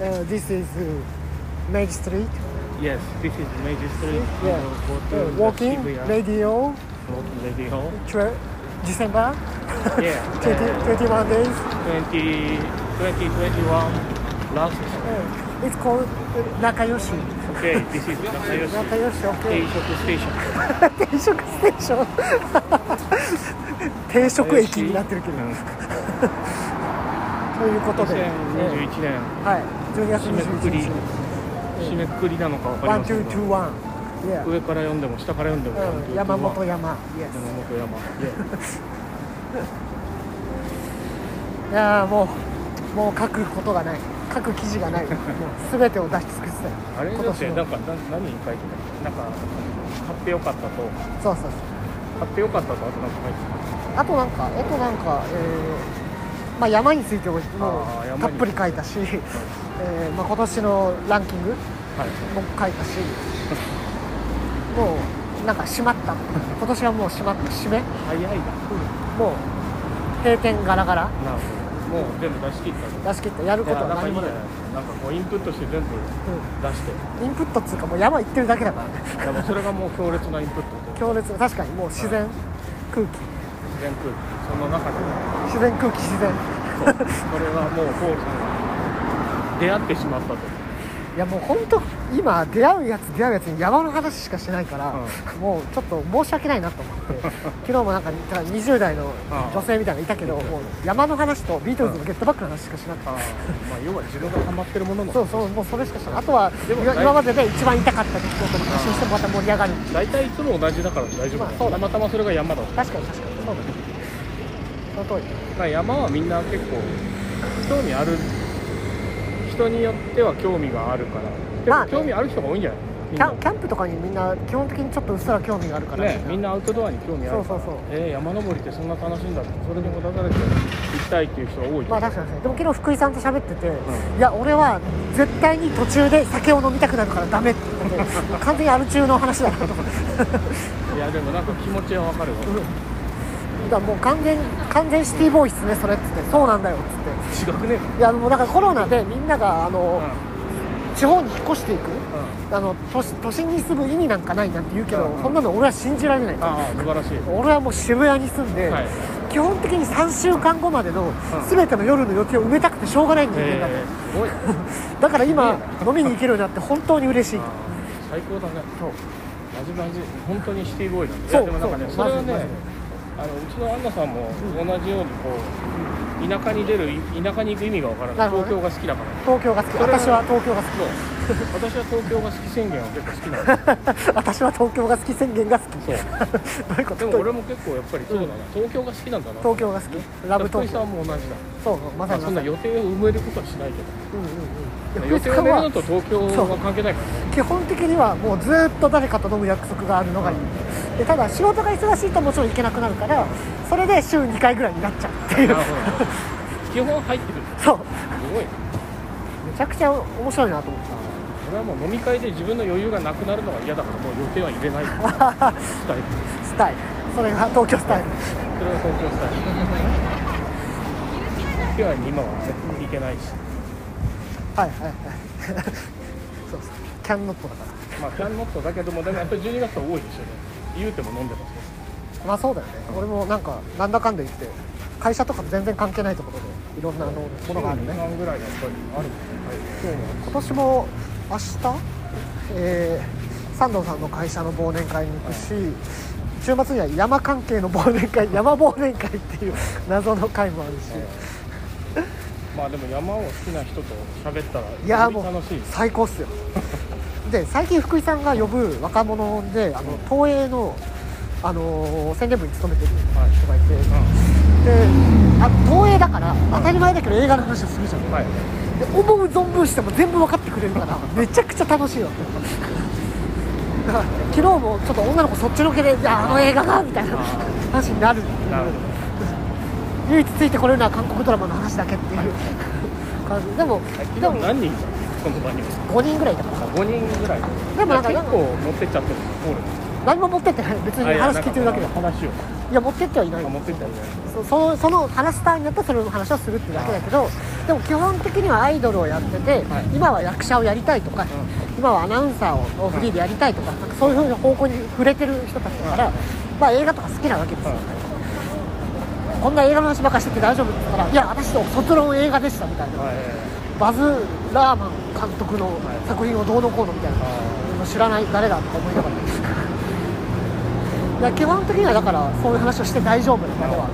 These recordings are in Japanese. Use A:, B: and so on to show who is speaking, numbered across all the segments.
A: Uh, this is uh, Main Street.
B: Yes, this is Meiji Street.
A: Yeah.
B: We'll go to
A: Uh,
B: the
A: walking
B: Shibuya
A: radio.
B: Walking radio.
A: Tw- December
B: Yeah.
A: 20,
B: uh,
A: 21 days.
B: 20, 2021 last.
A: Uh, it's called uh, Nakayoshi.
B: Okay, this is Nakayoshi.
A: Nakayoshi, okay.
B: 定食ステーション。
A: 定食ステーション定食駅になってるけど、
B: うん
A: ということで、
B: 2021年、
A: はい。12月
B: 締めくく
A: 21
B: り。
A: 日、
B: 締めくくりなのかわかりませんが。
A: two、two、one、yeah
B: 上から読んでも下から読んでも、
A: うん。山本山、
B: 山。本山。
A: いやーもう、もう書くことがない、書く記事がない、もうすべてを出し尽くしたよ、
B: あれ
A: 今
B: だっなんかな何に書いてた？なんか買ってよかったと。
A: そうそうそう、
B: 買ってよかったとあとなんか書いてた。
A: あとなんか、あとなんか、えーまあ、山についてもたっぷり書いたし、えーまあ、今年のランキング
B: はい。
A: も書いたし、もうなんか閉まった、今年はもう閉まった、締め、
B: 早いな。
A: もう閉店ガラガラ、
B: なるほど。もう全部出し切ったの
A: 出し切った、やる
B: い
A: ことは何もない。
B: なんかこうインプットして全部出して。
A: インプットっつうかもう山行ってるだけだからね。
B: でもそれがもう強烈なインプット。で
A: 強烈。確かにもう自然空気。
B: 自然空気。その中で。
A: 自然空気自然
B: これはもうポールさんが出会ってしまったと。
A: いやもう本当今出会うやつ出会うやつに山の話しかしないから、もうちょっと申し訳ないなと思って。昨日もなんか20代の女性みたいなのいたけど、もう山の話とビートルズのゲットバックの話しかしなくて、
B: あーまあ要は自分がハマってるものの
A: そうそうもうそれしかしない。あとは
B: でも大
A: 今今までで一番痛かった出来事の話をしてもまた盛り上がる。
B: 大体いつも同じだから大丈夫
A: まあそうだ。
B: たまたまそれが山だと
A: 確かに確かに。そうだね。その通り
B: まあ山はみんな結構興味ある人によっては興味があるから。結構興味ある人が多いんじゃない？
A: キャンキャンプとかにみんな基本的にちょっとうっすら興味があるから。
B: ね、みんなアウトドアに興味あるから。
A: そうそうそう。
B: えー山登りってそんな楽しいんだって。それにもたされて行きたいっていう人が多い
A: まあ確かにでも昨日福井さんと喋ってて、
B: ん。
A: いや俺は絶対に途中で酒を飲みたくなるからダメって言ってて 完全にアル中の話だなと
B: いやでもなんか気持ちはわかるわ。
A: だからもう完全完全シティボーイっすねそれっつって。そうなんだよっつって。
B: 違くね？
A: いやもうだからコロナでみんながあの、地方に引っ越していく。あの都市都心に住む意味なんかないなんて言うけど、
B: うん。
A: そんなの俺は信じられない。
B: ああ素晴らしい。
A: 俺はもう渋谷に住んで、
B: はい。
A: 基本的に3週間後までの
B: ん。
A: 全ての夜の予定を埋めたくてしょうがない人間だ。と、
B: えー、おい。
A: だから今飲みに行けるようになって本当に嬉しい。
B: 最高だね。
A: そう。
B: マジマジ。本当にシティボーイなんだ。
A: そう
B: でもなんかね
A: そ
B: れはねあのうちのアンナさんも同じようにこう田舎に出る田舎に行く意味がわからない。
A: ね。
B: 東京が好きだから。
A: 東京が好き。私は東京が好
B: そう。私は東京が好き宣言は結構好きなの
A: き 私は東京が好き宣言が好き。
B: そう。
A: どういうこと？
B: でも俺も結構やっぱりそうだな、東京が好きなんだな。
A: 東京が好き。ラブ東京。
B: んも同じだ、
A: そうま
B: まあ、そんな予定を埋めることはしないけ
A: うんうんうん
B: ど予定を埋めるの
A: は
B: と東京は関係ないからね。
A: 基本的にはもうずっと誰かと飲む約束があるのがいいでただ仕事が忙しいともちろん行けなくなるからそれで週2回ぐらいになっちゃうっていう。
B: 基本入ってる。
A: そう。
B: すごい。
A: めちゃくちゃ面白いなと思った。
B: 俺はもう飲み会で自分の余裕がなくなるのが嫌だからもう予定は入れない。スタイル。
A: スタイル。それが東京スタイル。
B: それは東京スタイル。ピュアに今はね行けないし。
A: はいはいはい。そうそう。キャンノットだか
B: まあキャンノットだけどもでもやっぱり12月は多いですよね言うても飲んでます
A: まあそうだよね。俺もなんかなんだかんだ言って会社とか全然関係ないところでいろんなあのものがある
B: 2
A: ね
B: 間ぐらいやっぱりある
A: そう。今年も明日、えー三藤さんの会社の忘年会に行くし週末には山関係の忘年会山忘年会っていう謎の会もあるし。
B: まあでも山を好きな人と喋ったら
A: いやーもう
B: より楽しい
A: 最高っすよで最近福井さんが呼ぶ若者であの東映の、あのー宣伝部に勤めてる人がいて、であ東映だから当たり前だけど映画の話をするじゃん、
B: はい。
A: で思う存分しても全部分かってくれるからめちゃくちゃ楽しいよだから昨日もちょっと女の子そっちのけで「いやあの映画が」みたいな話になる。
B: なるほ
A: 唯一ついてこれるのは韓国ドラマの話だけっていう感じ。でも
B: ど
A: でも
B: 何人いたの？その場には
A: 5人ぐらいいたから
B: 5人ぐらい。
A: でもなんか
B: 結構持ってっちゃってる。ポール
A: 何も持ってってない別に話聞いてるだけだ。
B: あいやなんか話を
A: いや持ってってはいない。
B: あ持ってったんじゃない。
A: そそのその話すターンになったらそれの話をするってだけだけどでも基本的にはアイドルをやってて、
B: はい。
A: 今は役者をやりたいとか、今はアナウンサーをフリーでやりたいとか,、なんかそういう風な方向に触れてる人たちだから、まあ、映画とか好きなわけですよ、こんな映画の話ばっかしてて大丈夫って言ったらいや私の卒論映画でしたみたいな。
B: はい
A: バズ・ラーマン監督の作品をどうのこうのみたいな、
B: あ
A: 知らない誰だとか思いながら いや基本的にはだからそういう話をして大丈夫なのでは
B: ー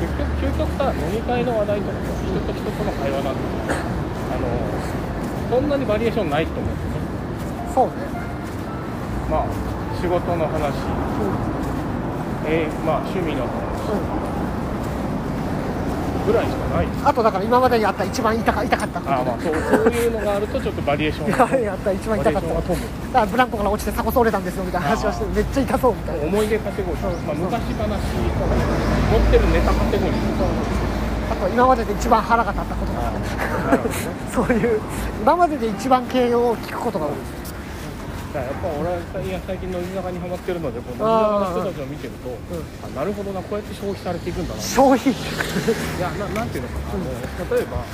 B: 結局究極さ飲み会の話題とかさ人と人との会話なんてあのそんなにバリエーションないと思うんですよね。
A: そうね。
B: まあ仕事の話、えーまあ趣味の話ぐらいしかない
A: あとだから今までにあった一番痛か痛かったこと
B: あーまあそうそういうのがあるとちょっとバリエーション
A: 今までにあった一番痛かった。だからブランコから落ちて鎖骨折れたんですよみたいな話はしてめっちゃ痛そうみたいな。
B: 思い出カテゴリー、まあ、昔話持ってるネタカテゴリー。
A: あと今までで一番腹が立ったこと
B: ね
A: そういう今までで一番形容を聞くことが多い
B: だからやっぱ俺は最近乃木坂にハマってるのでこう乃木坂の人たちを見てるとあなるほどなこうやって消費されていくんだな。
A: 消費。
B: いやななんていうのかな、あの例えば、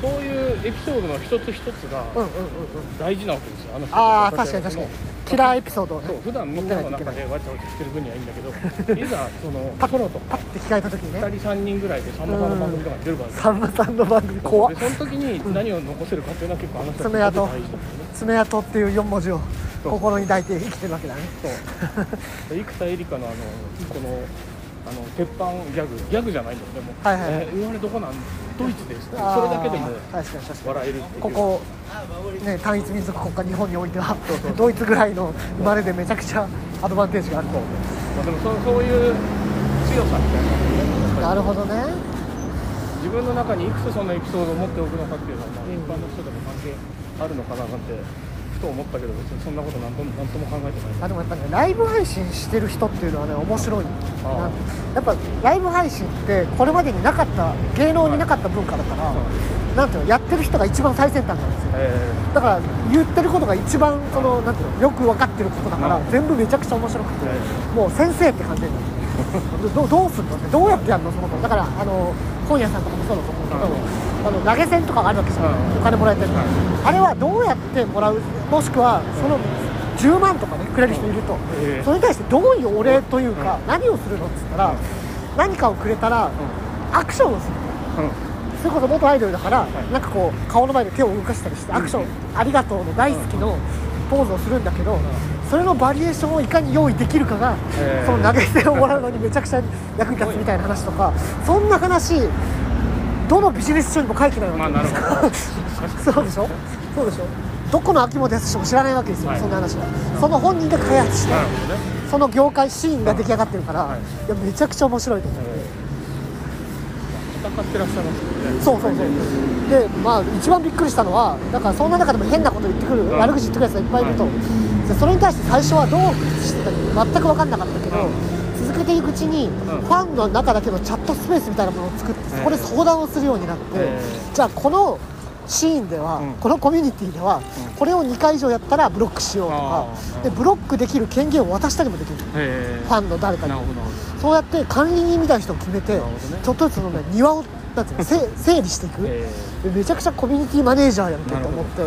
B: そういうエピソードの一つ一つが
A: うんうんうんうん。
B: 大事なわけですよあの人
A: ああ
B: たち
A: 確かに確かに。キラーエピソードをね。
B: そう普段みんなの中でわちゃわちゃしてる分にはいいんだけど いざそのソロとか
A: パッて聞かれた時にね。
B: 2人3人ぐらいでさんまさんの番組とかに出る。から
A: さんまさんの番組怖っ。
B: でその時に何を残せるかっていうのは結構あの人
A: 爪痕
B: 大事だ
A: 爪痕っていう4文字を心に抱いて生きてるわけだね。
B: そう。生田絵梨花のあのこのあの鉄板ギャグギャグじゃないんだよでも、
A: はいはいはい。
B: えー生まれどこなんドイツです。それだけでも笑える
A: ここ、ね、単一民族国家日本においてはドイツぐらいの生まれでめちゃくちゃアドバンテージがあると
B: まあ、でもそそういう強さみたいなの
A: なるほどね。
B: 自分の中にいくつそのエピソードを持っておくのかっていうのは、まあ、
A: うん
B: 一般の人でも関係あるのかななんてふと思ったけど別にそんなことなんともなんとも考えてない。
A: あでもやっぱねライブ配信してる人っていうのはね面白いな。
B: あ
A: やっぱライブ配信ってこれまでになかった芸能になかった文化だから、なんていうのやってる人が一番最先端なんですよ。
B: え
A: だから言ってることが一番そのなんていうのよく分かってることだから、
B: うん
A: 全部めちゃくちゃ面白くて、
B: え
A: もう先生って感じになる。どどうすんのってどうやってやるのその子。だからあの本屋さんとかもそうだと思うけど、あの投げ銭とかがあるわけじゃん、
B: うん。
A: お金もらえてるの、あれはどうやってもらう？もしくはその10万とかねくれる人いると、
B: ええ。
A: それに対してどういうお礼というか、何をするのっつったら、何かをくれたら、アクションをする
B: うん。
A: それこそ元アイドルだから、
B: い。
A: なんかこう顔の前で手を動かしたりしてアクション、ありがとうの大好きのポーズをするんだけど、それのバリエーションをいかに用意できるかが、
B: えー
A: その投げ銭をもらうのにめちゃくちゃ役に立つみたいな話とかそんな話どのビジネス書にも書いてないわけ。
B: まあなるほど。
A: そうでしょ？そうでしょ？どこの秋元康も知らないわけですよ、
B: はい。
A: そんな話は。その本人が開発して
B: ね。
A: その業界シーンが出来上がってるから、
B: はい。
A: い、やめちゃくちゃ面白いと思う、
B: 戦ってらっしゃいますよね。
A: そうそうそう。でまあ一番びっくりしたのはだからそんな中でも変なこと言ってくる、
B: ん
A: 悪口言ってくるやつがいっぱいいると、でそれに対して最初はどうしてたか全く分かんなかったけど、
B: うん。
A: 続けていくうちに、
B: ん。
A: ファンの中だけのチャットスペースみたいなものを作ってそこで相談をするようになって、
B: え
A: じゃあこのシーンでは、
B: うん。
A: このコミュニティでは、
B: うん。
A: これを2回以上やったらブロックしようとかでブロックできる権限を渡したりもできる。
B: え
A: ファンの誰かに。そうやって管理人みたいな人を決めて、
B: ね。
A: ちょっとずつその、ね、庭をなんていうのせ整理していく、めちゃくちゃコミュニティマネージャーや
B: るほ
A: と思って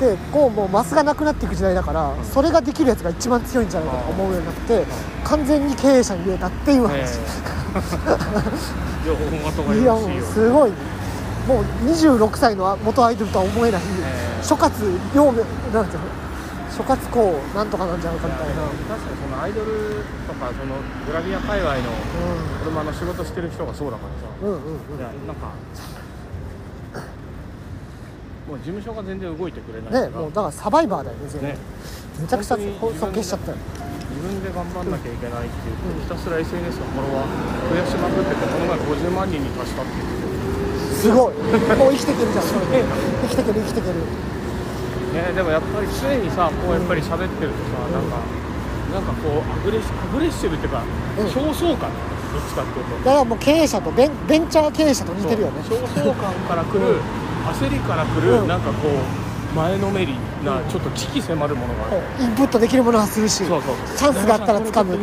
A: でこうもうマスがなくなっていく時代だから、それができるやつが一番強いんじゃないかと思うようになって完全に経営者に言えたっていう話、
B: にえ。ー
A: いやもうすごい。もう26歳の元アイドルとは思えない、
B: えー
A: 諸葛陽明なんていうの諸葛公なんとかなんじゃないかみたいな、
B: 確かにそのアイドルとかそのグラビア界隈の車の仕事してる人がそうだからさ、
A: うん、うんうん。
B: なんかもう事務所が全然動いてくれない
A: ねもうだからサバイバーだよね全然
B: ね。
A: めちゃくちゃ尊敬しちゃったよ。
B: 自分で頑張んなきゃいけないって言って、ひたすら SNS のフォロワー増やしまくっててこの前50万人に達したって言って
A: すごい。もう生きていけるじゃんそれ。で 生きていける生きていける。
B: ね、でもやっぱり常にさこうやっぱり喋ってるとさ、なんかなんかこうアグレッシアグレッシブっていうか、
A: うん。
B: 焦燥感どっちかっていうと。
A: だからもう経営者とベンベンチャー経営者と似てるよね。
B: 焦燥感からくる、焦りからくる、
A: うん。
B: なんかこう前のめりなちょっと危機迫るものがある、
A: インプットできるものはするし
B: そうそう。
A: チャンスがあったら掴む。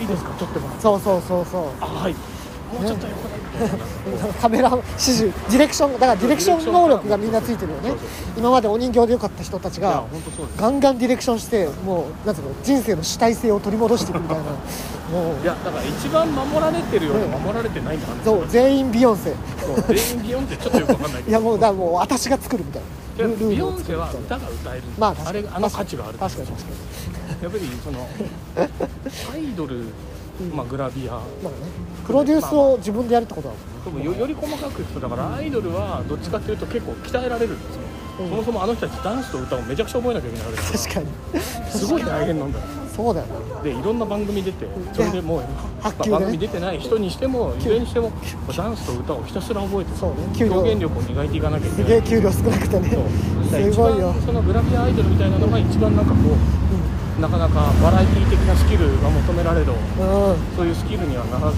B: いいですか撮ってもらって
A: そうそうそうそう。
B: あはい。もうちょっと横だみたいな
A: カメラ指示ディレクションだからディレクション能力がみんなついてるよね。今までお人形でよかった人たちがガンガンディレクションしてもうなんつうの人生の主体性を取り戻していくみたいな。もう
B: いやだから一番守られてるようで守られてないんだな
A: そう全員ビヨンセ。
B: 全員ビヨンってちょっとよくわかんないけど。
A: いやもうだからもう私が作るみたいな。ルルールを
B: ビヨンセは歌が歌える
A: まあ
B: あれあの価値がある
A: 確かに確かに。
B: やっぱりその アイドル、まあ、グラビア。
A: まあね。プロデュースを自分でやるってことだもん
B: でもよより細かくいくとだからアイドルはどっちかっていうと結構鍛えられるんですよ、
A: うん。
B: そもそもあの人たちダンスと歌をめちゃくちゃ覚えなきゃいけないわけです
A: 確かに。
B: すごい大変なんだよ。
A: そうだよな
B: でいろんな番組出てそれでもう、
A: ね
B: まあ番組出てない人にしてもいずれにしてもダンスと歌をひたすら覚えて
A: そうね。
B: 表現力を磨いていかなきゃいけない。
A: すげえ給料少なくてね。
B: そう。
A: すごいよ。
B: そのグラビアアイドルみたいなのが一番なんかこうなかなかバラエティー的なスキルが求められる
A: うん、うん
B: そういうスキルにはならず。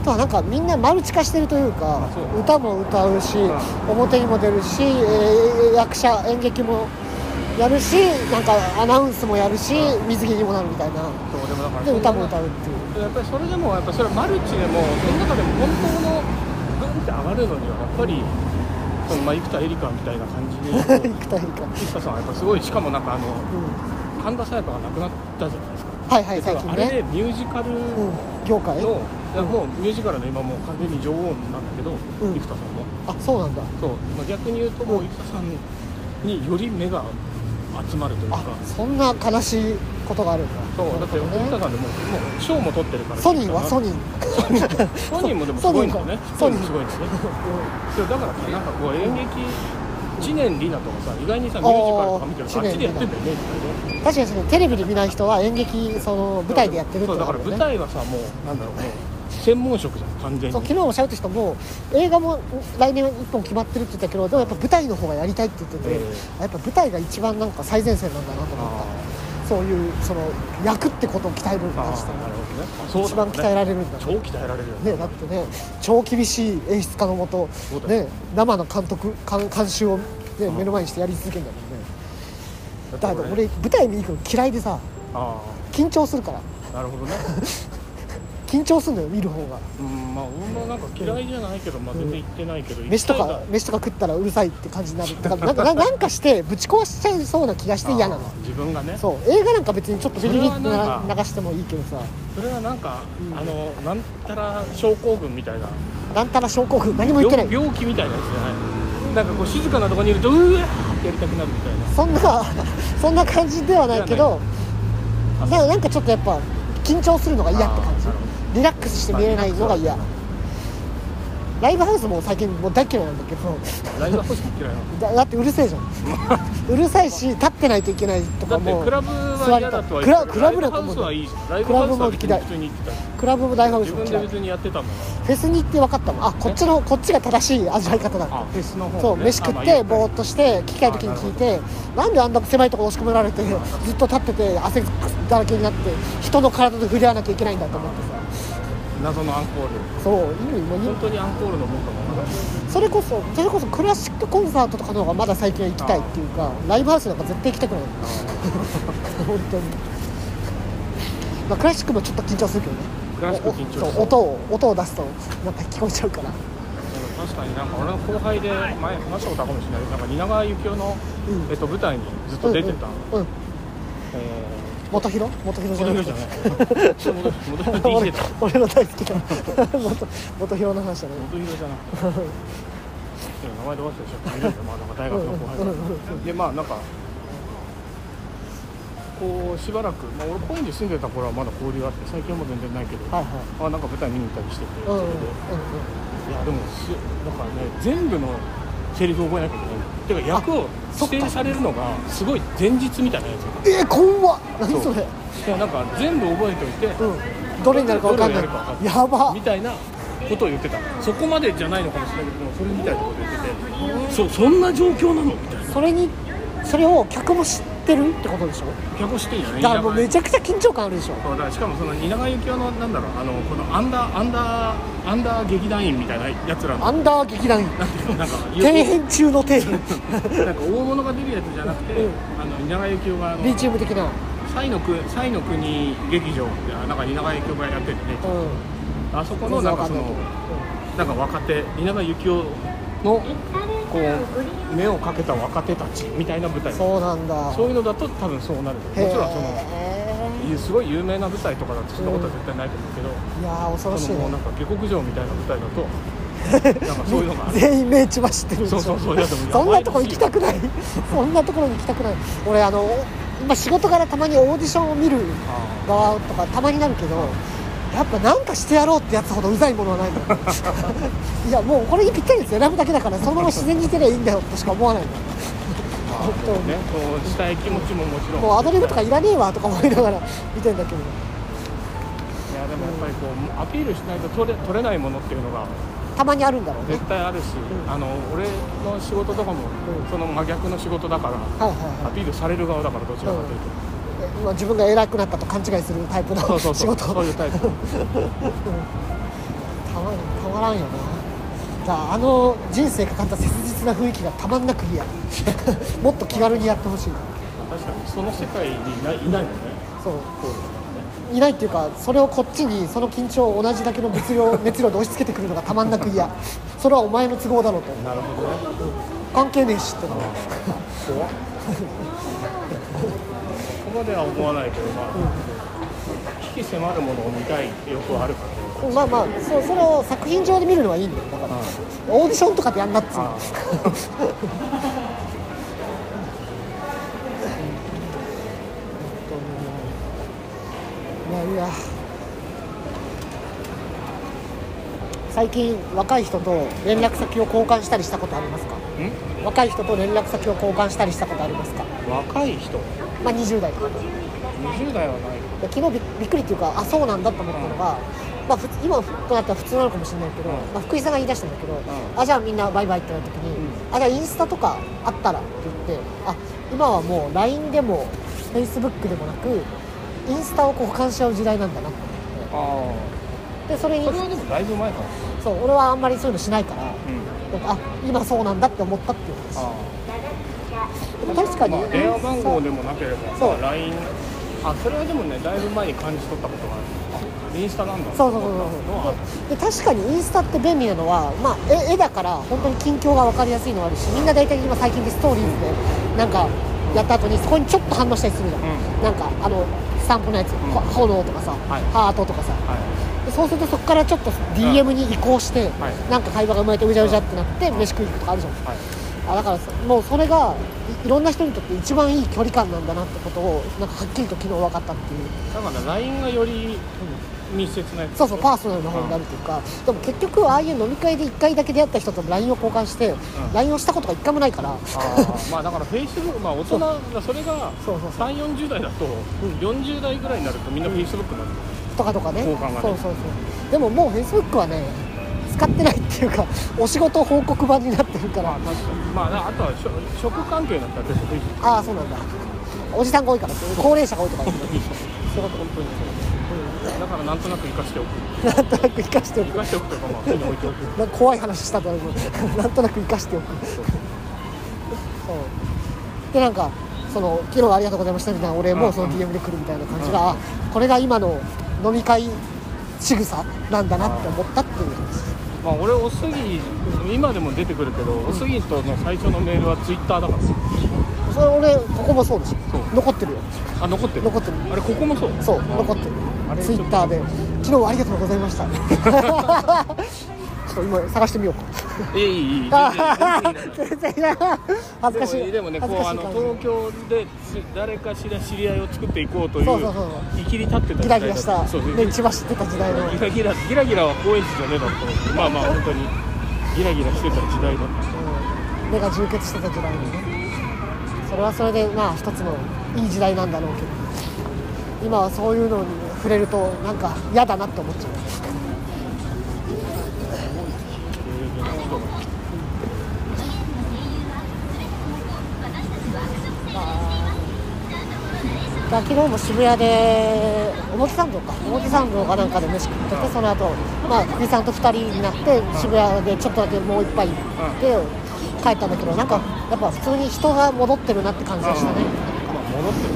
A: あとはなんかみんなマルチ化してるというか
B: あそう
A: 歌も歌うし、
B: う
A: 表にも出るし、えー役者演劇もやるしなんかアナウンスもやるし水着にもなるみたいな。
B: そうでもだから
A: で歌も歌うっていう。
B: やっぱりそれでもやっぱそれはマルチでもその中でも本当のグンって上がるのにはやっぱりそのまあ生田絵梨花みたいな感じに
A: 生田絵梨花。
B: 生田さんはやっぱすごいしかもなんかあの
A: うん
B: 神田沙也加が亡くなったじゃないですか。
A: はいはい最近
B: あれで
A: ね、
B: ミュージカルの、
A: うん、業界？
B: いやもうミュージカルの今もう完全に女王なんだけど、
A: ん。
B: 生田さんも。
A: あそうなんだ。
B: そう、まあ、逆に言うともう生田さんにより目が集まるというか。
A: あそんな悲しいことがあるんだ。
B: そう。だって生田さんでもうもう賞も取ってるから
A: ソニーはソ
B: ニ
A: ニー。
B: ソニーもでもすごいんだよね。
A: ソニー。
B: もすごいんですね。そう。だからさなんかこう演劇知念里奈とかさ意外にさミュージカルとか見てる。とあっちでやってんだよね
A: 確かにそのテレビで見ない人は演劇その舞台でやってるって
B: だから舞台はさもうなんだろうもう専門職じゃん完全に。
A: そう昨日も喋った人も映画も来年1本決まってるって言ったけどでもやっぱ舞台の方がやりたいって言ってて、
B: え
A: やっぱ舞台が一番なんか最前線なんだなと思った。そういうその役ってことを鍛えるん
B: ああ
A: だして
B: なるほどねあそう
A: 一番鍛えられるんだ
B: 超鍛えられるよね。
A: ね、だってね超厳しい演出家のもとね、生の監督監監修を、ね、
B: ん。
A: 目の前にしてやり続けるんだもんね。
B: だ
A: だから俺舞台見に行くの嫌いでさ
B: あ
A: 緊張するから。
B: あなるほどね
A: 緊張するのよ見る方が。
B: うんまあ俺もなんか嫌いじゃないけど、まあ、全然行ってないけど、
A: 飯と
B: 行きたい
A: か飯とか食ったらうるさいって感じになる。だからなんかななんかしてぶち壊しちゃいそうな気がして嫌なの。
B: 自分がね。
A: そう。映画なんか別にちょっとビリリって流してもいいけどさ。
B: それはなんか、
A: うん。
B: あのなんたら症候群みたいな。
A: なんたら症候群？何も言ってない。
B: 病病気みたいなやつじゃない。なんかこう静かなところにいるとうわーってやりたくなるみたいな。
A: そんなそんな感じではないけど。
B: あ
A: ななんかちょっとやっぱ緊張するのが嫌って感じリラックスして見れないのが嫌。ライブハウスも最近もう大嫌いなんだけど。
B: ライブハウスも嫌いなの？
A: だだってうるせえじゃん。うるさいし立ってないといけないと
B: だ
A: かも
B: ってクラブは嫌だとは言って
A: クラブ
B: ラ
A: なん。かもう
B: ライブハウスは普通に行ってた
A: クラブもライブハウス
B: 自
A: も嫌い。
B: 分で別にやってたん。だか
A: フェスに行って分かったもん。あこっちのこっちが正しい味わい方だ
B: あフェスの方
A: そう
B: ね
A: 飯食ってぼーっとして聞きたい時に聞い。てなんであんな狭いところ押し込められてずっと立ってて汗だらけになって人の体で触れ合わなきゃいけないんだと思って
B: 謎のアンコール。
A: さそう意味も
B: 本当にアンコールのもんか
A: それこそそれこそクラシックコンサートとかの方がまだ最近は行きたいっていうかライブハウスなんか絶対行きたくない。本当に。まあクラシックもちょっと緊張するけどね。
B: クラシック緊張
A: そう。音を音を出すとなんか聞こえちゃうから。
B: 確かになんか俺の後輩で前話したことあるかもしれないなんか蜷川幸雄の、
A: うん。
B: えっと、舞台にずっと出てた、
A: うん、うん。うん
B: え
A: 元広元
B: ー、
A: 広じゃなく
B: 元広じ
A: て
B: ゃない。
A: 俺
B: だ。
A: 俺の大好きな。元元広の話だね。
B: 元広じゃなくて名前で忘れちゃったまあなんか大学の後輩でまあなんかこうしばらく、まあ、俺高円寺住んでた頃はまだ交流があって最近はもう全然ないけど、
A: はいはい。
B: あなんか舞台見に行ったりしてて、
A: うんう
B: いやでもしなんかね全部のセリフ覚えなきゃいけない。てか役を指定されるのがすごい前日みたいなやつ。
A: えー、怖っ。何それ。
B: いやなんか全部覚えておいて、
A: うん。どれになるか分かんない。
B: や
A: ば。
B: みたいなことを言ってた。そこまでじゃないのかもしれないけどそれみたいな。こと言っててそうそんな状況なのみたいな。
A: それにそれを客も知っってるってことでしょ？
B: 結婚してんじゃない？
A: だからもうめ
B: ち
A: ちゃくちゃ緊張感あるでしょ。
B: そうだしかもその蜷川幸雄のなんだろうあのこのアンダーアンダーアンダー劇団員みたいなやつらの。
A: アンダー劇団員。
B: なんていうのなんか
A: 底辺中の底辺
B: なんか大物が出るやつじゃなくて、
A: うん。
B: あの蜷川幸雄があの
A: B チーム的な。
B: サイの国サイの国劇場でなんか蜷川幸雄がやっててね。
A: うん。
B: あそこのなんかそのなん。か若手蜷川幸雄のこう目をかけた若手たちみたいな舞台。
A: そうなんだ。
B: そういうのだと多分そうなる。もちろんその
A: へ
B: すごい有名な舞台とかだとそんなことは絶対ないと思うけど、
A: えいやー恐ろしいね。
B: もうなんか下克上みたいな舞台だと なんかそういうのが。
A: 全員名千葉知ってる
B: そうそうそう。
A: そんなとこ行きたくない。そんなところに行きたくない。俺あの今仕事からたまにオーディションを見る
B: あ
A: 側とかたまになるけどやっぱなんかしてやろうってやつほどうざいものはないんだよ。いやもうこれにぴったりです選ぶだけだからそのまま自然にいてりゃいいんだよとしか思わないの
B: あ
A: 本当に
B: ねそうしたい気持ちももちろん。
A: もうアドリブとかいらねえわとか思いながら見てんだけど。
B: いやでもやっぱりこうアピールしないと取れ取れないものっていうのが
A: たまにあるんだろうね。
B: 絶対あるし、
A: うん。
B: あの俺の仕事とかも
A: うん。
B: その真逆の仕事だから、
A: はいはい
B: アピールされる側だからどちらかというと、
A: はい今自分が偉くなったと勘違いするタイプの
B: そうそう
A: 仕
B: そう。
A: 事。
B: そういうタイプ。
A: たまたまらんよな。じゃああの人生かかった切実な雰囲気がたまんなく嫌。もっと気軽にやってほしい。
B: 確かにその世界にないいないもんね。
A: そう。
B: こう
A: いないっていうかそれをこっちにその緊張を同じだけの物量 熱量で押し付けてくるのがたまんなく嫌。それはお前の都合だろうと。
B: なるほどね。
A: 関係ねえしっての
B: 怖っ までは思わないけどまあ、危機迫るものを見たいってよくあるからね。
A: まあまあそうそれを作品上で見るのはいいんだよ。だからオーディションとかでやんなっつうの。
B: あ
A: いや最近若い人と連絡先を交換したりしたことありますか？
B: ん？
A: 若い人と連絡先を交換したりしたことありますか？
B: 若い人？
A: まあ20代とか。で
B: 20代はない。
A: で昨日びびっくりっていうかあそうなんだと思ったのが、まあ、ふつ今となったら普通なのかもしれないけど、
B: うん。
A: まあ、福井さんが言い出したんだけど、
B: ん。
A: あじゃあみんなバイバイってなった時に、あじゃあインスタとかあったらって言ってあ今はもう LINE でも Facebook でもなくインスタを交換し合う時代なんだなと思
B: あ
A: って。でそれに
B: それはでもだいぶ前から
A: そう俺はあんまりそういうのしないから
B: うん。
A: あ今そうなんだって思ったっていう話確かに。
B: まあ、電話番号でもなければ
A: そう。
B: まあ LINE あそれはでもねだいぶ前に感じ取ったことがある。あインスタなんだ。
A: そうそうそうそう。で確かにインスタって便利なのは、まあ、絵絵だから本当に近況が分かりやすいのはあるしみんな大体今最近でストーリーズでなんかやった後にそこにちょっと反応したりするじゃん、
B: うん。
A: なんかあのスタンプのやつ、ほ炎とかさ、
B: はい。
A: ハートとかさ。
B: はい。
A: でそうするとそこからちょっと DM に移行して、
B: はい。
A: なんか会話が生まれてうじゃうじゃってなって飯食いに行くとかあるじゃん。
B: はい
A: あだからさもうそれがいいろんな人にとって一番いい距離感なんだなってことをなんかはっきりと昨日分かったっていう。
B: だから LINE がより密接なやつ
A: そうそうパーソナルな方になるというか、でも結局ああいう飲み会で1回だけ出会った人と LINE を交換して、
B: ん。
A: LINE をしたことが1回もないから。
B: まあだから Facebook まあ大人それが
A: そうそうそう。
B: 3 4 0代だと、
A: ん。
B: 40代ぐらいになるとみんな Facebook になる、
A: とかとかね。
B: 交換がね。
A: そうそうそう。でももう Facebook はね使ってないっていうかお仕事報告版になってるから。
B: まあまああとはしょ職関係だったら Facebook
A: ああそうなんだ。おじさんが多いから高齢者が多いとか。そういうこと
B: 本当にそうだからなんとなく生かしておく。
A: なんとなく生かしておく。
B: 生かしておくとかまあ手に置いておく。
A: なんか怖い話したと思う。なんとなく生かしておく。そう。でなんかその昨日はありがとうございましたみたいな俺もその DM で来るみたいな感じが、あこれが今の飲み会仕草なんだなって思ったっていう。話
B: まあ俺おすぎ今でも出てくるけど、おすぎとの最初のメールは Twitter だから
A: それ俺ここもそうでし。
B: そう。
A: ょ残ってるよ。
B: あ残ってる？
A: 残ってる。
B: あれここもそう？
A: そう残ってる。ツイッターで昨日はありがとうございました ちょっと今探してみようか。
B: いいいいいい全然い
A: ない恥ずかしい。
B: でもねこうあの東京で誰かしら知り合いを作っていこうという
A: そうそうそう
B: 生きり立ってた
A: ギラギラしたね千葉知ってた時代の。
B: ギラギラギラギラは高円寺じゃねえだとまあまあ本当にギラギラしてた時代だった。
A: うん。目が充血してた時代にね。それはそれでまあ一つのいい時代なんだろうけど。今はそういうのに触れるとなんか嫌だなって思っちゃう昨日も渋谷で表参道か。表参道かなんかで飯食っててその後まあ久木さんと2人になって渋谷でちょっとだけもう一杯行って帰ったんだけどなんかやっぱ普通に人が戻ってるなって感じがしたね。
B: まあ、戻ってる。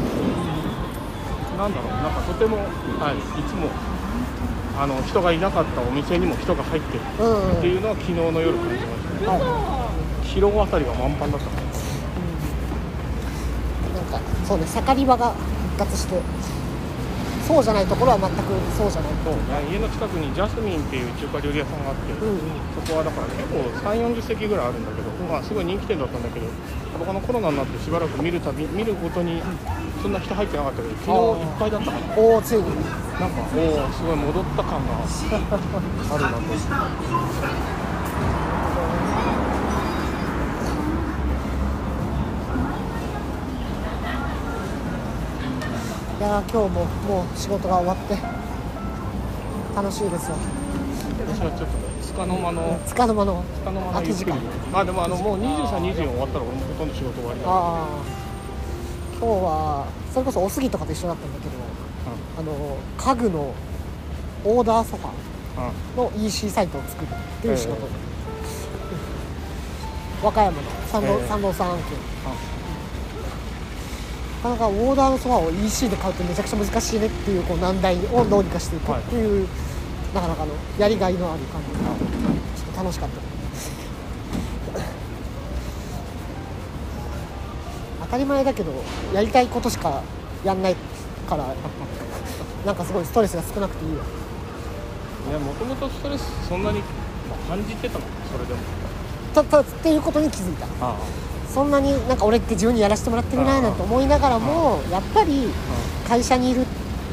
B: なんだろう。なんかとても、はい、いつもあの人がいなかったお店にも人が入ってる
A: うんうん
B: っていうのは昨日の夜感じました。ね
A: は
B: 広尾あたりが満帆だった。
A: なんかそうね盛り場が復活してそうじゃないところは全くそうじゃない
B: そう家の近くにジャスミンっていう中華料理屋さんがあって、
A: うん。うん
B: そこはだから結構3 4 0席ぐらいあるんだけど、まあ、すごい人気店だったんだけどこのコロナになってしばらく見るたび見るごとにそんな人入ってなかったけど昨日いっぱいだったから
A: おおついに。
B: なんかおおすごい戻った感があるなと
A: いやー今日ももう仕事が終わって楽しいですよ。
B: 私はちょっとねつかの間の
A: つかの間の
B: つかの間の
A: 空き時間。
B: あでもあのもう2324終わったら俺もほとんど仕事終わりだ
A: ああ今日はそれこそおすぎとかと一緒だったんだけどあの家具のオーダーソファの EC サイトを作るっていう仕事、
B: え
A: 和歌山の三郎,、
B: ええ。
A: 三郎さん案件なかなかオーダーのソファを EC で買うってめちゃくちゃ難しいねっていうこう難題をどうにかしていくっていう、なかなかのやりがいのある感じがちょっと楽しかった。当たり前だけどやりたいことしかやんないからなんかすごいストレスが少なくていいよ
B: いやもともとストレスそんなにまあ感じてたの？それでも。
A: たたっていうことに気づいた。
B: あ
A: そんなになんか俺って自分にやらせてもらってるななんて思いながらもやっぱり会社にいる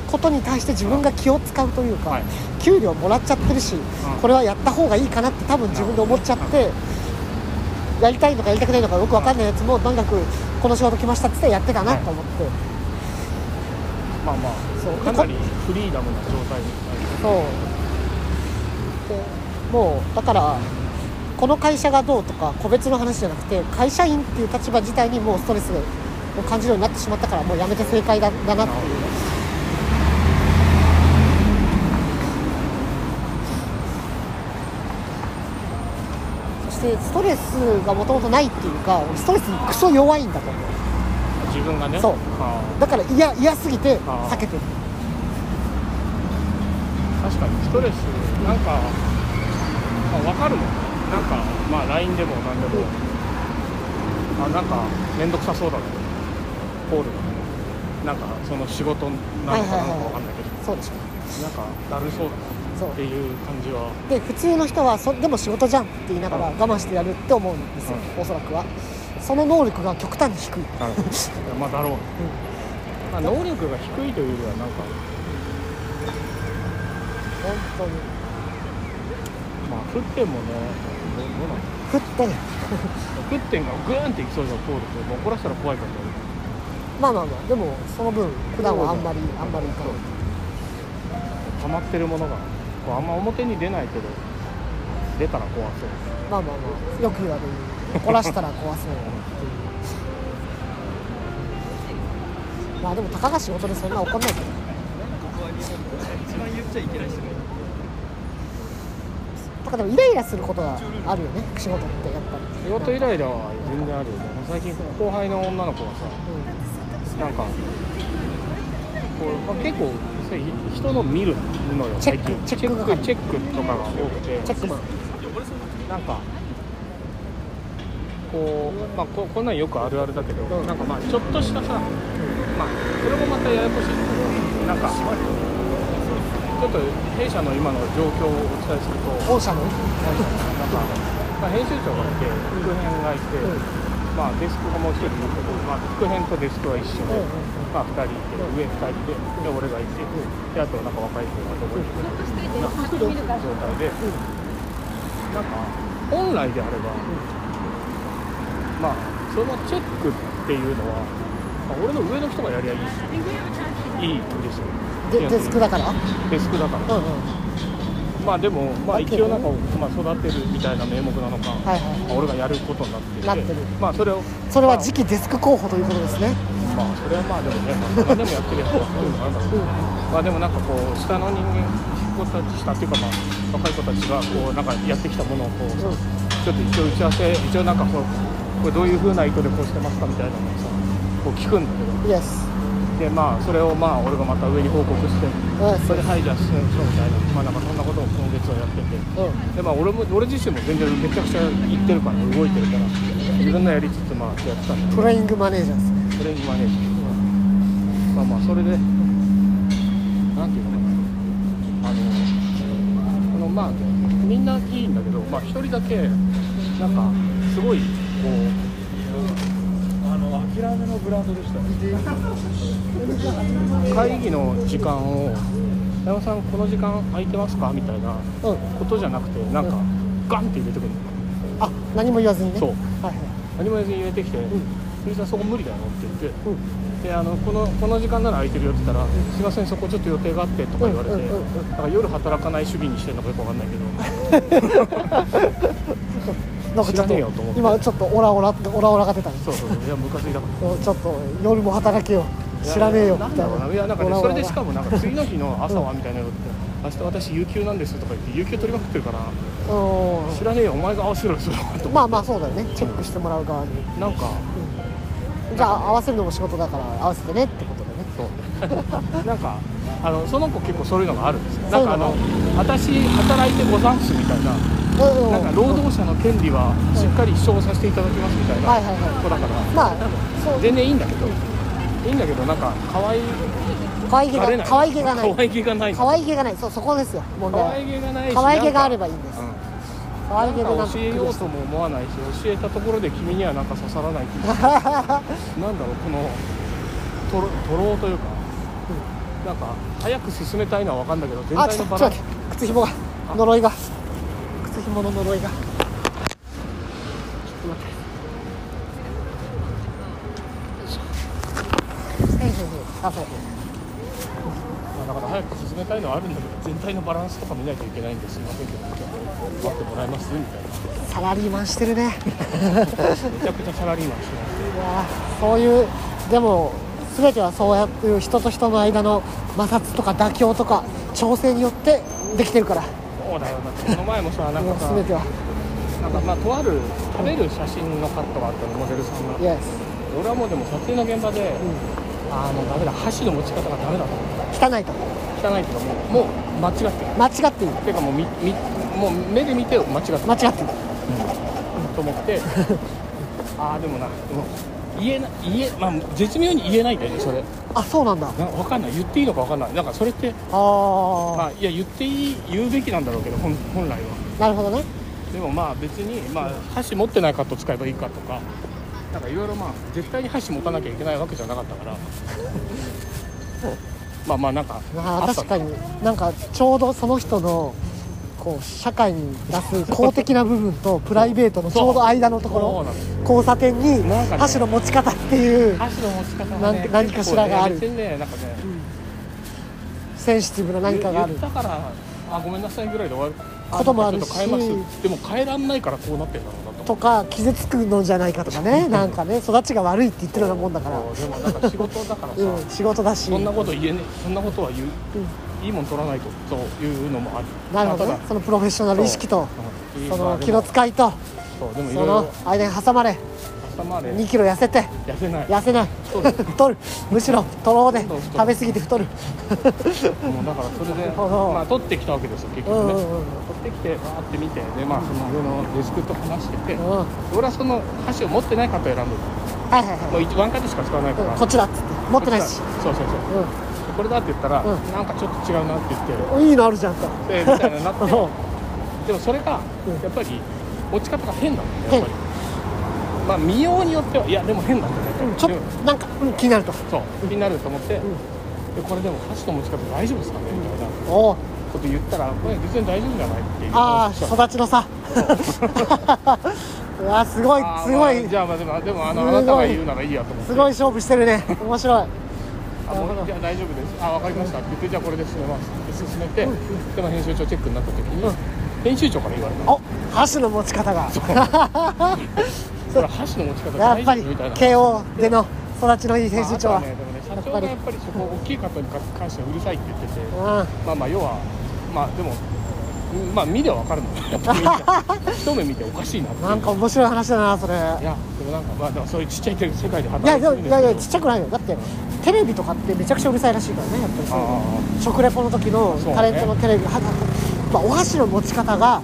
A: ことに対して自分が気を使うというか、
B: はい。
A: 給料もらっちゃってるし、これはやった方がいいかなって多分自分で思っちゃって、やりたいのかやりたくないのかよく分かんないやつもとにかくこの仕事来ましたって言ってやってたなと思って、
B: まあまあ
A: そう。
B: かなりフリーダムな状態に
A: そう。でもうだからこの会社がどうとか個別の話じゃなくて会社員っていう立場自体にもうストレスを感じるようになってしまったからもうやめて正解だだなっていう。そしてストレスがもともとないっていうかストレスにクソ弱いんだと思う。
B: 自分がね？
A: そう。
B: あ
A: だから嫌嫌すぎて避けてる。
B: あ確かにストレスなんか、まあ、分かるもん。ねなんかまあ LINE でも何でも、あなんか面倒くさそうだねコール。がねなんかその仕事なのかなんか分かんないけど、
A: そうでしょ
B: なんかだるそうだ
A: そう。
B: なっていう感じは。
A: で普通の人はそでも仕事じゃんって言いながら我慢してやるって思うんですよ、おそらくは。その能力が極端に低い、
B: まあだろうね、まあ、能力が低いというよりはなんか
A: 本当に。
B: まあ沸点もねどうどうなの
A: 振ってね
B: 沸点がグーンっていきそうじゃん通るともう怒らせたら怖いからね。
A: まあまあまあ。でもその分普段はあんまりあんまりいかない。
B: 溜まってるものがこうあんま表に出ないけど出たら怖そう。
A: まあまあまあ。よく言われる怒らしたら怖そうっていう。まあでもたかが仕事でそんな怒んないけど。
C: 一番言っちゃいけない人がいる
A: だからでもイライラすることはあるよね仕事ってやっぱり。
B: 仕事イライラは全然あるよね。最近後輩の女の子がさ
A: う
B: なんかこう、まあ、結構人の見るのよ最近。
A: チェック係。
B: チェックとかが多くて。
A: んチェックマン
B: なんかこう、まあ、ここんなんよくあるあるだけど、
A: うん
B: なんかまあちょっとしたさ、まあそれもまたややこしいんだけどなんかちょっと弊社の今の状況をお伝えすると。
A: 御社の？
B: なんか、まあ、編集長がいて副編がいて、
A: うん。
B: まあ、デスクがもう一人いるけど、まあ、副編とデスクは一緒で、まあ、2人いて上2人でで俺がいて、であとなんか若い子がど。こにいるな状態で、なんか本来であれば、まあそのチェックっていうのは、まあ、俺の上の人がやりゃいいしいいんですよ
A: でデスクだから？うん
B: デスクだから。
A: うん
B: まあでも、まあ、一応なんか、まあ、育てるみたいな名目なのか、
A: はいはい。
B: まあ俺がやることになって。
A: なってる。
B: まあそれを
A: それは次期デスク候補ということですね。
B: まあそれはまあでもね、まあ、何でもやってるやつはそういうのがあるんだけど、まあでもなんかこう下の人間子たち下っていうかまあ若い子たちがこうなんかやってきたものをこう、ちょっと一応打ち合わせ一応なんかこうこれどういう風な意図でこうしてますかみたいなのをさこう聞くんだけど。
A: Yes
B: でまあそれをまあ俺がまた上に報告して
A: う。ん
B: それではいじゃあ進めましょうみたいなまあなんかそんなことを今月はやってて。
A: うん。
B: でまあ俺も俺自身も全然めちゃくちゃ言ってるから動いてるから自分のやりつつまあやってたんだけど。
A: プレイングマネージャーです
B: トレーニングマネージャー。まあまあそれでなんていうのかな。あのこのまあみんないいんだけどまあ一人だけなんかすごいこう諦めのブランドでした。会議の時間を「山本さんこの時間空いてますか?」みたいな
A: うん。
B: ことじゃなくてなんかガンって入れてくるの。
A: あ何も言わずにね。
B: そう。
A: はいはい。
B: 何も言わずに入れてきて
A: ん「
B: 藤井さんそこ無理だよ」って言って
A: うん。
B: であのこのこの時間なら空いてるよって言ったら「すいませんそこちょっと予定があって」とか言われて、
A: うんうんうん
B: か夜働かない主義にしてるのかよくわかんないけど
A: なんかちょっと今ちょっとオラオラってオラオラが出たんです
B: そうそうそういやムカついたから
A: ちょっと夜も働けよ知らねえよ
B: なん
A: みたいな
B: いやなんかねそれでしかもなんか次の日の朝はみたいなのって明日私有給なんですとか言って有給取りまくってるから
A: う
B: 知らねえよお前が合わせろよそ
A: まあまあそうだよね。チェックしてもらう側に。
B: なんか。
A: じゃあ合わせるのも仕事だから合わせてねってことでね。
B: そう。なんかあのその子結構そういうのがあるんですよ。
A: そうん
B: かあの私働いてござんすみたいな
A: うんうん
B: なんか労働者の権利はしっかり主張させていただきますみたいな
A: はいはいはい。
B: 子だから、
A: まあそう。
B: 全然いいんだけど。いいんだけどなんか可愛い
A: 可愛げ
B: がれない。
A: が可愛げがない。
B: 可愛げがない。
A: 可愛げがない。そうそこですよ問題は。
B: 可愛げがないし
A: 可愛げがあれ
B: ば
A: ばいいんです。
B: うん
A: 可愛げでな
B: 教えようとも思わないし教えたところで君にはなんか刺さらないっていう。なんだろうこのとろとろうというか、なんか早く進めたいのは分かんだけど全体のバランス。
A: 靴紐が呪いが。靴紐の呪いが。ちょっと待ってはいはいはいあそう
B: まあだから早く進めたいのはあるんだけど全体のバランスとか見ないといけないんですいませんけど待ってもらえます？みたいな。
A: サラリーマンしてるね。
B: めちゃくちゃサラリーマンしてます
A: いやーそういうでも全てはそうやっていう人と人の間の摩擦とか妥協とか調整によってできてるから
B: そうだよだって。この前もさなんかさ
A: 全ては
B: なんかまあとある食べる写真のカットがあったのモデルさんが。
A: Yes
B: 俺はもうでも撮影の現場で、ああもうダメだ箸の持ち方がダメだと
A: 汚いと
B: 汚いっていうかもうもう間違ってる。
A: 間違っている。
B: ていうかもうみみもう目で見て間違ってる。
A: 間違っている
B: と思って。ああでもなでも言えな言えまあ絶妙に言えないんだよねそれ。
A: あそうなんだ。
B: な分かんない。言っていいのか分かんない。なんかそれって
A: ああ、
B: まあいや言っていい言うべきなんだろうけど本本来は。
A: なるほどね。
B: でもまあ別にまあ箸持ってないカット使えばいいかとかなんかいろいろまあ絶対に箸持たなきゃいけないわけじゃなかったから。まあまあなんか
A: まあ確かに。なんかちょうどその人のこう社会に出す公的な部分とプライベートのちょうど間のところ交差点に箸の持ち方っていう
B: 箸の持ち方
A: 何かしらがある。
B: ねなんかね
A: センシティブな何かがある
B: 言ったからあごめんなさいぐらいで終わる
A: こともあるし
B: でも変えらんないからこうなってんだろうなと
A: とか傷つくのじゃないかとかねなんかね育ちが悪いって言ってるようなもんだから
B: でもなんか仕事だからさ、
A: うん仕事だし
B: そんなこと言えねそんなことは言う、いいもん取らないとというのもある
A: なるほどね。そのプロフェッショナル意識と
B: う。ん
A: その気の使いと
B: そうでもい
A: その間に挟まれ
B: 朝まで
A: 2キロ痩せて
B: 痩せない。
A: 痩せない。太る。むしろ太ろうで食べ過ぎて太る。
B: もうだからそれで まあ取ってきたわけですよ結局ね、
A: うんうんうん。
B: 取ってきてわーって見てでまあその上のデスクと話してて、
A: うん。はい
B: 俺はその箸を持ってない方を選んでる
A: はい
B: も
A: は
B: う一ワンカットしか使わないから、
A: いうん。こっちだっつって。持ってないし。
B: そうそうそう。
A: う
B: これだって言ったら、
A: うん。
B: なんかちょっと違うなって言って
A: んいいのあるじゃんと。
B: でみたいななって
A: うん。
B: でもそれが
A: うん。
B: やっぱり持ち方が変なんだよねやっぱり。まあ見ようによってはいやでも変なんだよね、
A: うん。ちょっとなんかうん気になると。
B: そう気になると思って、でこれでも箸の持ち方大丈夫ですかねみたいなこと言ったらこれ別に大丈夫じゃないっていう。
A: ああ育ちの差。う。わすごいすごい。
B: まあじゃあまあでもでもあのあなたが言うならいいやと思って。
A: すごい勝負してるね。面白い
B: じゃあ大丈夫です。あ分かりました。って言ってじゃあこれで進めます。って進めて、でも編集長チェックになった時に、編集長から言われた。
A: お箸の持ち方が。
B: それ箸の持ち方大
A: やっぱり
B: 丈夫みたいな
A: 慶応での育ちのいい編集長は、
B: ね、でもね社長がやっぱりそこ大きい方に関してはうるさいって言ってて。
A: うん。
B: まあまあ要はまあでもうんまあ見りゃ分かる 一目見ておかしいな
A: なんか面白い話だなそれ。
B: いやでもなんかまあでもそういうちっちゃい世界で働いてるんで。す
A: いやいやいやちっちゃくないよ。だってテレビとかってめちゃくちゃうるさいらしいからねやっぱり。食レポの時のタレントのテレビ、はまあ、お箸の持ち方が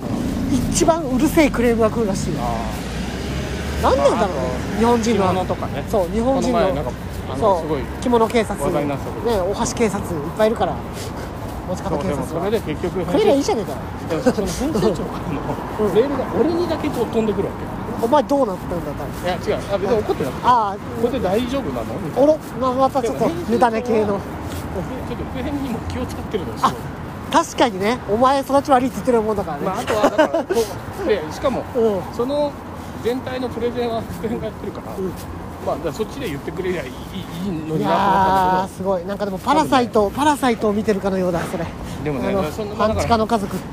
A: 一番うるせえクレームが来るらしいよ。
B: あ
A: なんなんだろうね日本
B: 着
A: 人の
B: 物とかね。
A: そう日本人のそう
B: すごい
A: 着物警察ねお箸警察いっぱいいるから持ち方警察は
B: でもそれで結局
A: 食えりゃいいじゃねえか
B: その編集長からの
A: うん
B: メールが俺にだけこう飛んでくるわ
A: お前どうなったんだったら
B: けいや違う。あ別に怒ってなくて。
A: ああ。
B: これで大丈夫なの？みたい
A: おろ？ままたちょっと無駄ね系の。
B: なちょっと普遍にも気を使ってるのよす
A: あ
B: ごい
A: 確かにね。お前育ち悪いって言ってるもんだからね、
B: まああとはだからこう でしかも
A: うん。
B: その全体のプレゼンは普遍がやってるから
A: うん
B: まあそっちで言ってくれりゃいいいいの
A: い
B: にな
A: やーすごい。なんかでもパラサイト、パラサイトを見てるかのようだそれ。
B: でもね
A: あの
B: そんな
A: 半地下の家族。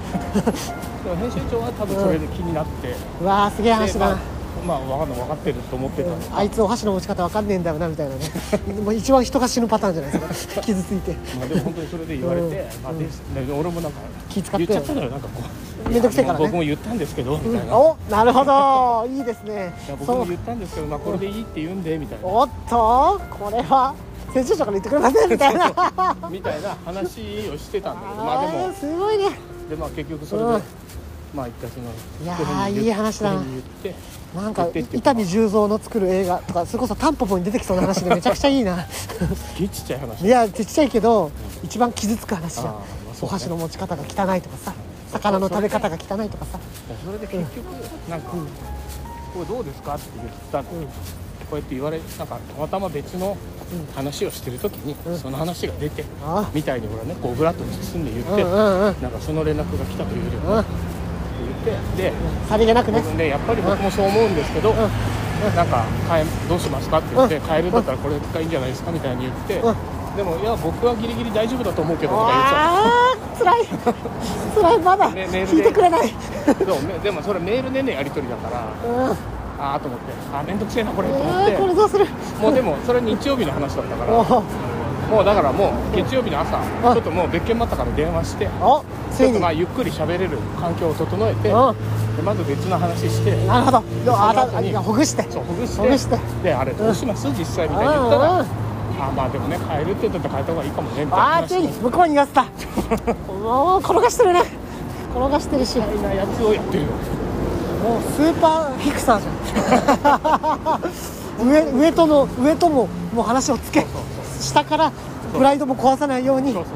B: 編集長は多分それで気になって、
A: うわーすげえ話だな、
B: でまあ、まあ、分かんない分かってると思ってたんで、
A: あいつお箸の持ち方わかんねえんだよなみたいなね。もう一番人が死ぬパターンじゃないですか。傷ついて。
B: まあ、でも本当にそれで言われて、
A: うん。
B: まあでで俺もなんか
A: 気使って
B: 言っちゃったのよなんかこう。
A: めんどくせえからね。
B: 僕も言ったんですけどみたいな、い
A: おなるほど。いいですね。
B: や僕も言ったんですけど、まあ、これでいいって言うんでみたいな。
A: おっとこれは編集長から言ってくれません みたいな。
B: みたいな話をしてたんだけどまあでも。
A: すごいね。
B: でまあ結局それで、
A: うん
B: まあ一回その
A: いやーいい話だ。ななんか伊丹十三の作る映画とかそれこそタンポポに出てきそうな話でめちゃくちゃいいな。
B: すげえちっちゃい話
A: いやちっちゃいけど一番傷つく話じゃん
B: まあね。
A: お箸の持ち方が汚いとかさ魚の食べ方が汚いとかさ。
B: それで結局なんか、これどうですかって言ったの、
A: うん。
B: こうやって言われなんかたまたま別の話をしてる時に、
A: うん。
B: その話が出て
A: あ
B: みたいに俺はねこうブラッと包んで言って、
A: うんうんうん。
B: なんかその連絡が来たというより
A: うん。
B: は言ってで
A: さりげなくね。
B: 僕ねやっぱり僕もそう思うんですけど、
A: ん。
B: なんか変えどうしますかって言って、変えるんだったらこれがいいんじゃないですかみたいに言って、
A: うん。
B: でもいや僕はギリギリ大丈夫だと思うけどとか言っちゃ
A: あーつらい。つらいまだ。
B: ね
A: 聞いてくれない。
B: そうめでもそれメールでねやり取りだから
A: うん。
B: ああと思ってあ面倒くせえなこれと思っ
A: えーこれ
B: て
A: どうする？
B: もうでもそれ日曜日の話だったから。
A: お
B: もうだからもう月曜日の朝ちょっともう別件待ったから電話して
A: おついに
B: ちょっとまあゆっくり喋れる環境を整えてで
A: う
B: まず別の話して
A: んなるほど。ほぐして。
B: そうほぐして
A: ほぐして。
B: であれどうします？実際みたいに言った
A: うん
B: ら
A: うん。
B: あまあでもね変えるって言ったら変えた方がいいかもねみたいな
A: あついに向こうに言わせた。もう転がしてるね。転がしてるし。も
B: みたいなやつをやってる。の
A: うスーパーフィクサーじゃん。上上との上とももう話をつけ下からプライドも壊さないように意思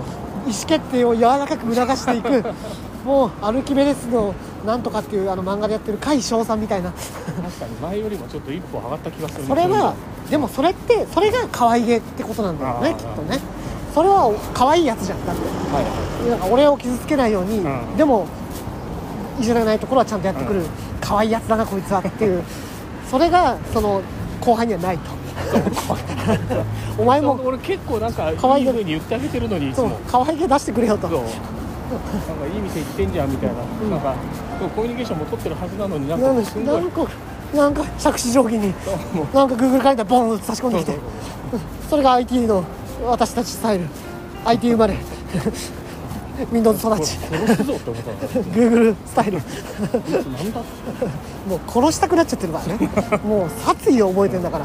A: 決定を柔らかく促していく。もうアルキメデスのなんとかっていうあの漫画でやってる甲斐翔さんみたいな。
B: 確かに前よりもちょっと一歩上がった気がする。ね
A: それはでもそれってそれが可愛げってことなんだよねきっとね。それは可愛いやつじゃんだって。
B: はい。はい
A: なんか俺を傷つけないように、
B: うん。
A: でもいじらないところはちゃんとやってくる、可愛いやつだなこいつはっていう。それがその後輩にはないとお前も
B: 俺結構なんかいい
A: 可愛い。
B: 風に言ってあげてるのにいつも。
A: 可愛げ出してくれよと。
B: なんかいい店行ってんじゃんみたいな、なんかそうコミュニケーションも取ってるはずなのになん
A: なん
B: かすごい。
A: なんかなんか杓子定規になんか Google カレンダーボンと差し込んできて
B: そ
A: れが IT の私たちスタイル。IT 生まれ。Windows 育ち。
B: 殺すぞって思ったの。
A: Google スタイル。もう殺したくなっちゃってるからね。もう殺意を覚えてんだから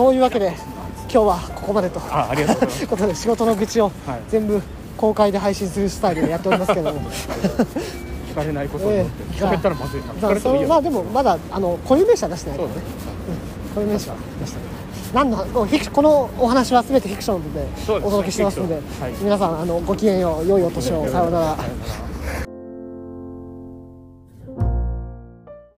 A: そういうわけで今日はここまでと。
B: あありがとうございます。
A: ことで仕事の愚痴を
B: はい。
A: 全部公開で配信するスタイルでやっておりますけども。
B: 聞かれないことを思って、
A: ええ。
B: 聞かれたらまずいな聞
A: まあ
B: かれてもいいよ、
A: そのまあでもまだあの固有名詞は出してないからね。固有名詞は出してない。何のこのお話は全てフィクションでお届けしてますので
B: はい。
A: 皆さんあのごきげんよう良いお年を。
B: さようなら